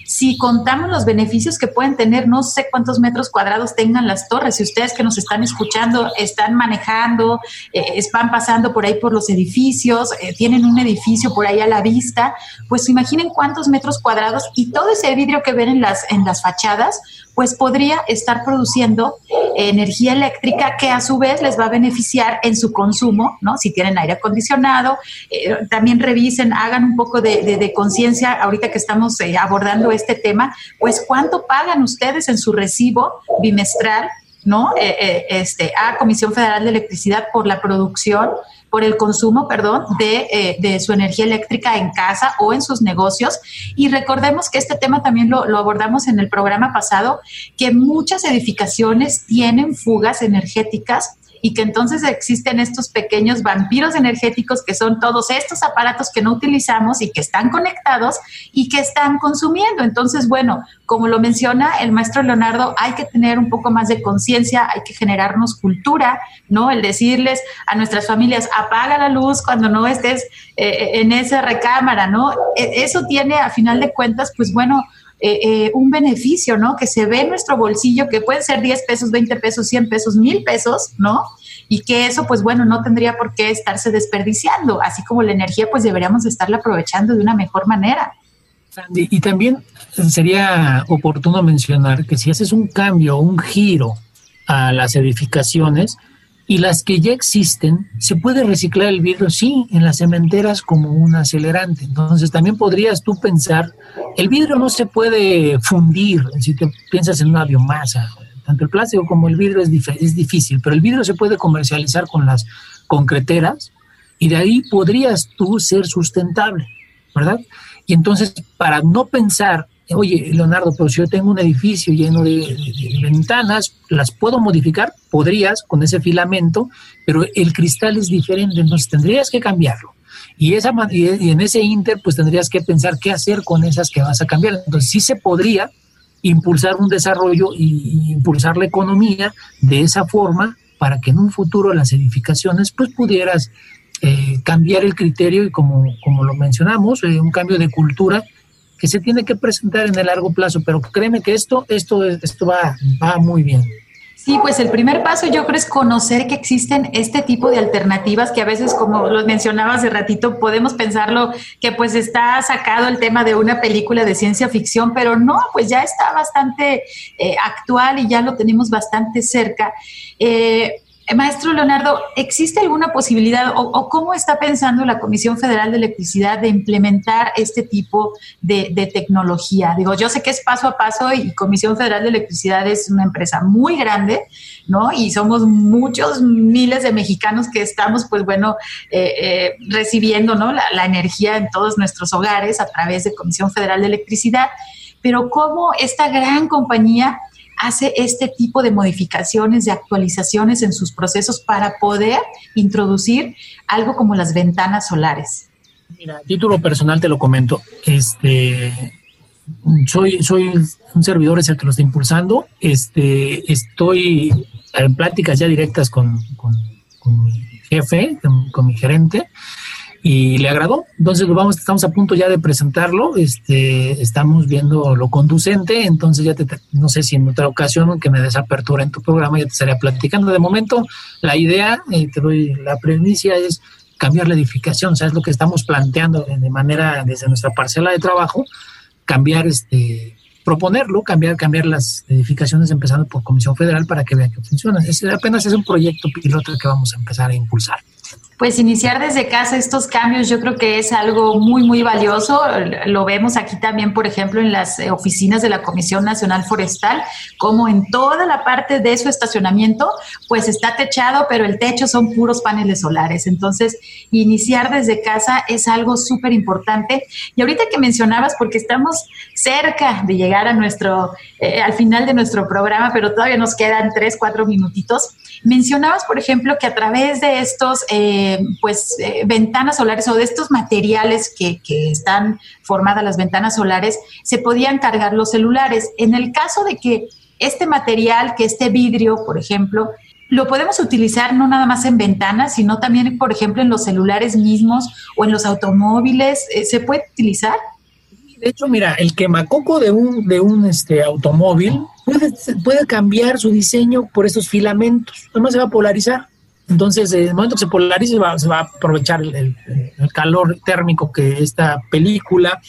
Si contamos los beneficios que pueden tener, no sé cuántos metros cuadrados tengan las torres, si ustedes que nos están escuchando están manejando, eh, van pasando por ahí por los edificios, eh, tienen un edificio por ahí a la vista, pues imaginen cuántos metros cuadrados y todo ese vidrio que ven en las, en las fachadas, pues podría estar produciendo energía eléctrica que a su vez les va a beneficiar en su consumo, ¿no? Si tienen aire acondicionado, eh, también revisen, hagan un poco de, conciencia ahorita que estamos eh, abordando este tema, pues cuánto pagan ustedes en su recibo bimestral, ¿no? Eh, este, a Comisión Federal de Electricidad por la producción por el consumo, perdón, de, eh, de, su energía eléctrica en casa o en sus negocios. Y recordemos que este tema también lo, lo abordamos en el programa pasado, que muchas edificaciones tienen fugas energéticas y que entonces existen estos pequeños vampiros energéticos que son todos estos aparatos que no utilizamos y que están conectados y que están consumiendo. Entonces, bueno, como lo menciona el maestro Leonardo, hay que tener un poco más de conciencia, hay que generarnos cultura, ¿no? El decirles a nuestras familias, apaga la luz cuando no estés eh, en esa recámara, ¿no? E, eso tiene, a final de cuentas, pues bueno, eh, eh, un beneficio, ¿no? Que se ve en nuestro bolsillo, que pueden ser 10 pesos, 20 pesos, 100 pesos, 1000 pesos, ¿no? Y que eso, pues bueno, no tendría por qué estarse desperdiciando, así como la energía, pues deberíamos estarla aprovechando de una mejor manera. Y, y también sería oportuno mencionar que si haces un cambio, un giro a las edificaciones, y las que ya existen, se puede reciclar el vidrio, sí, en las cementeras como un acelerante. Entonces también podrías tú pensar, el vidrio no se puede fundir, si te piensas en una biomasa, tanto el plástico como el vidrio es, es difícil, pero el vidrio se puede comercializar con las concreteras y de ahí podrías tú ser sustentable, ¿verdad? Y entonces, para no pensar oye, Leonardo, pero si yo tengo un edificio lleno de, ventanas, ¿las puedo modificar? Podrías con ese filamento, pero el cristal es diferente, entonces tendrías que cambiarlo. Y, esa, y en ese inter, pues tendrías que pensar qué hacer con esas que vas a cambiar. Entonces sí se podría impulsar un desarrollo y, impulsar la economía de esa forma para que en un futuro las edificaciones pues pudieras eh, cambiar el criterio y como, como lo mencionamos, eh, un cambio de cultura se tiene que presentar en el largo plazo, pero créeme que esto, esto, esto va, va muy bien. Sí, pues el primer paso yo creo es conocer que existen este tipo de alternativas que a veces, como lo mencionaba hace ratito, podemos pensarlo que pues está sacado el tema de una película de ciencia ficción, pero no, pues ya está bastante eh, actual y ya lo tenemos bastante cerca. Eh, maestro Leonardo, ¿existe alguna posibilidad o, cómo está pensando la Comisión Federal de Electricidad de implementar este tipo de, tecnología? Digo, yo sé que es paso a paso y Comisión Federal de Electricidad es una empresa muy grande, ¿no? Y somos muchos miles de mexicanos que estamos, pues bueno, eh, eh, recibiendo, ¿no? La, la energía en todos nuestros hogares a través de Comisión Federal de Electricidad. Pero cómo esta gran compañía hace este tipo de modificaciones, de actualizaciones en sus procesos para poder introducir algo como las ventanas solares? Mira, a título personal te lo comento. Este, soy, soy un servidor es el que lo está impulsando. Este, estoy en pláticas ya directas con, con, mi jefe, con mi gerente, y le agradó. Entonces vamos, estamos a punto ya de presentarlo, este, estamos viendo lo conducente, entonces ya te, no sé si en otra ocasión que me des apertura en tu programa ya te estaría platicando. De momento, la idea, eh, te doy la premisa, es cambiar la edificación, o sea, es lo que estamos planteando de manera desde nuestra parcela de trabajo, cambiar este proponerlo, cambiar, cambiar las edificaciones empezando por Comisión Federal para que vean que funciona. Es, apenas es un proyecto piloto que vamos a empezar a impulsar pues iniciar desde casa estos cambios yo creo que es algo muy, muy valioso. Lo vemos aquí también, por ejemplo, en las eh, oficinas de la Comisión Nacional Forestal, como en toda la parte de su estacionamiento, pues está techado, pero el techo son puros paneles solares. Entonces, iniciar desde casa es algo súper importante. Y ahorita que mencionabas, porque estamos cerca de llegar a nuestro, eh, al final de nuestro programa, pero todavía nos quedan tres, cuatro minutitos, mencionabas, por ejemplo, que a través de estos... Eh, pues eh, ventanas solares o de estos materiales que, que, están formadas las ventanas solares, se podían cargar los celulares. En el caso de que este material, que este vidrio, por ejemplo, lo podemos utilizar no nada más en ventanas, sino también, por ejemplo, en los celulares mismos o en los automóviles. Eh, ¿Se puede utilizar? De hecho, mira, el quemacoco de un, de un este, automóvil puede, puede cambiar su diseño por esos filamentos. Además se va a polarizar. Entonces, en el momento que se polarice, se va, a aprovechar el, calor térmico que esta película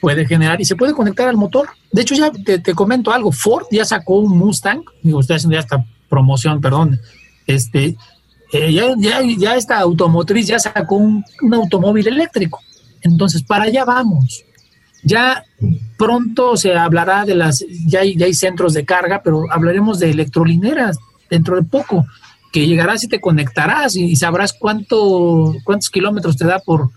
puede generar y se puede conectar al motor. De hecho, ya te, comento algo, Ford ya sacó un Mustang, digo, estoy haciendo ya esta promoción, perdón, este, eh, ya, ya, esta automotriz ya sacó un, automóvil eléctrico. Entonces, para allá vamos. Ya pronto se hablará de las, ya ya hay centros de carga, pero hablaremos de electrolineras dentro de poco que llegarás y te conectarás y, sabrás cuánto, cuántos kilómetros te da por,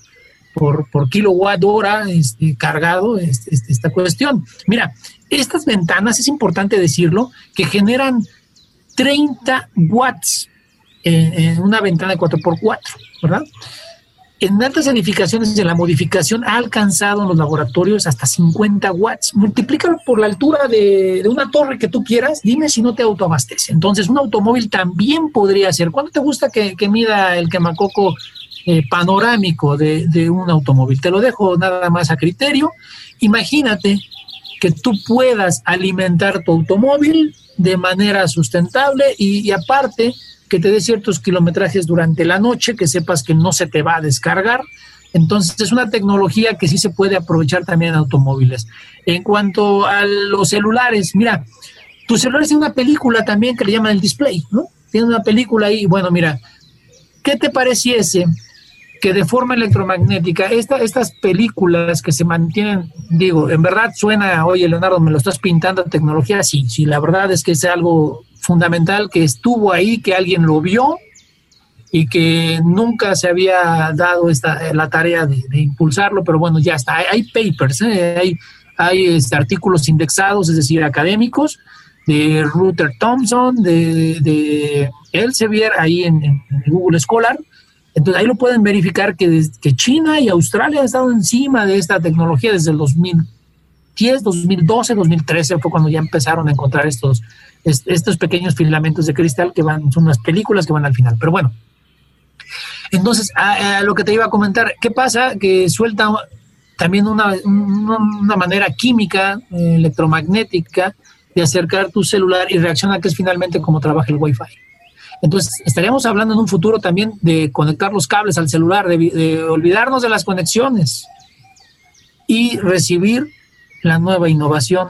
por, por kilowatt hora este, cargado este, este, esta cuestión. Mira, estas ventanas, es importante decirlo, que generan 30 watts en, en una ventana de 4x4, ¿verdad? En altas edificaciones la modificación ha alcanzado en los laboratorios hasta 50 watts. Multiplícalo por la altura de, una torre que tú quieras, dime si no te autoabastece. Entonces, un automóvil también podría ser. ¿Cuánto te gusta que, mida el quemacoco eh, panorámico de, un automóvil? Te lo dejo nada más a criterio. Imagínate que tú puedas alimentar tu automóvil de manera sustentable y aparte que te dé ciertos kilometrajes durante la noche, que sepas que no se te va a descargar. Entonces es una tecnología que sí se puede aprovechar también en automóviles. En cuanto a los celulares, mira, tu celular tiene una película también que le llaman el display, ¿no? Tiene una película ahí. Bueno, mira, ¿qué te pareciese que de forma electromagnética, estas películas que se mantienen, digo, en verdad suena, oye Leonardo, me lo estás pintando tecnología, sí, sí, la verdad es que es algo fundamental que estuvo ahí, que alguien lo vio y que nunca se había dado esta, la tarea de, impulsarlo, pero bueno, ya está. Hay, papers, ¿eh? hay, hay este, artículos indexados, es decir, académicos, de Ruther Thompson, de, de Elsevier, ahí en, Google Scholar. Entonces ahí lo pueden verificar que, que China y Australia han estado encima de esta tecnología desde el 2010, 2012, 2013 fue cuando ya empezaron a encontrar estos, estos pequeños filamentos de cristal que van, son unas películas que van al final. Pero bueno, entonces, a, lo que te iba a comentar, ¿qué pasa? Que suelta también una, una, manera química, electromagnética, de acercar tu celular y reacciona que es finalmente como trabaja el Wi-Fi. Entonces, estaríamos hablando en un futuro también de conectar los cables al celular, de olvidarnos de las conexiones y recibir la nueva innovación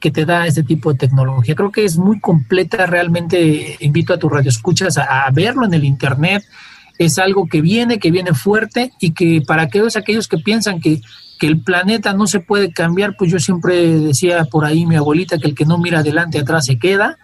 que te da este tipo de tecnología. Creo que es muy completa, realmente invito a tus radioescuchas a, a verlo en el internet. Es algo que viene, que viene fuerte y que para aquellos, aquellos que piensan que, que el planeta no se puede cambiar, pues yo siempre decía por ahí mi abuelita que el que no mira adelante atrás se queda.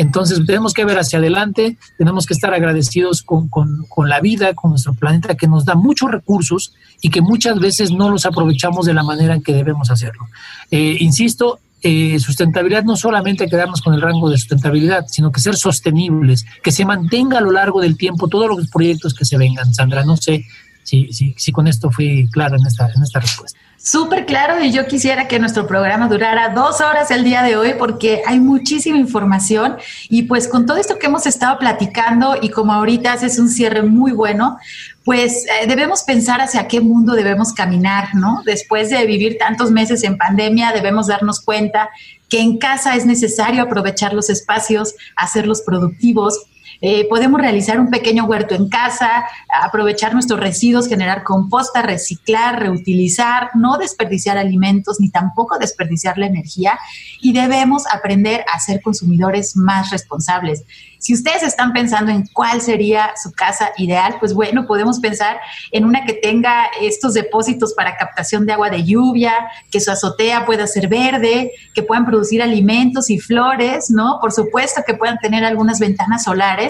Entonces tenemos que ver hacia adelante, tenemos que estar agradecidos con, con, la vida, con nuestro planeta que nos da muchos recursos y que muchas veces no los aprovechamos de la manera en que debemos hacerlo. Eh, insisto, eh, sustentabilidad no solamente quedarnos con el rango de sustentabilidad, sino que ser sostenibles, que se mantenga a lo largo del tiempo todos los proyectos que se vengan. Sandra, no sé si, si, si con esto fui claro en esta, en esta respuesta. Súper claro y yo quisiera que nuestro programa durara dos horas el día de hoy porque hay muchísima información y pues con todo esto que hemos estado platicando y como ahorita haces un cierre muy bueno, pues eh, debemos pensar hacia qué mundo debemos caminar, ¿no? Después de vivir tantos meses en pandemia, debemos darnos cuenta que en casa es necesario aprovechar los espacios, hacerlos productivos eh, podemos realizar un pequeño huerto en casa, aprovechar nuestros residuos, generar composta, reciclar, reutilizar, no desperdiciar alimentos ni tampoco desperdiciar la energía y debemos aprender a ser consumidores más responsables. Si ustedes están pensando en cuál sería su casa ideal, pues bueno, podemos pensar en una que tenga estos depósitos para captación de agua de lluvia, que su azotea pueda ser verde, que puedan producir alimentos y flores, ¿no? Por supuesto que puedan tener algunas ventanas solares.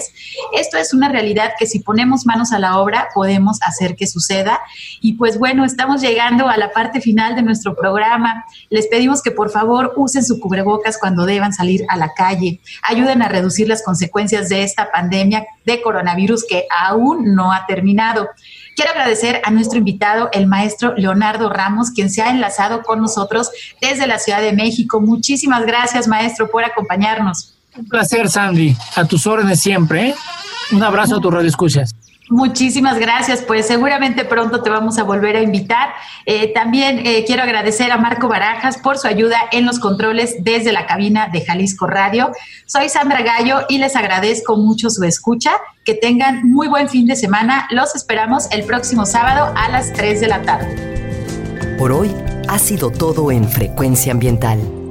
Esto es una realidad que si ponemos manos a la obra podemos hacer que suceda. Y pues bueno, estamos llegando a la parte final de nuestro programa. Les pedimos que por favor usen su cubrebocas cuando deban salir a la calle. Ayuden a reducir las consecuencias de esta pandemia de coronavirus que aún no ha terminado. Quiero agradecer a nuestro invitado, el maestro Leonardo Ramos, quien se ha enlazado con nosotros desde la Ciudad de México. Muchísimas gracias, maestro, por acompañarnos. Un placer, Sandy. A tus órdenes siempre. ¿eh? Un abrazo a tus radioescuchas. Muchísimas gracias, pues seguramente pronto te vamos a volver a invitar. Eh, también eh, quiero agradecer a Marco Barajas por su ayuda en los controles desde la cabina de Jalisco Radio. Soy Sandra Gallo y les agradezco mucho su escucha. Que tengan muy buen fin de semana. Los esperamos el próximo sábado a las 3 de la tarde. Por hoy ha sido todo en Frecuencia Ambiental.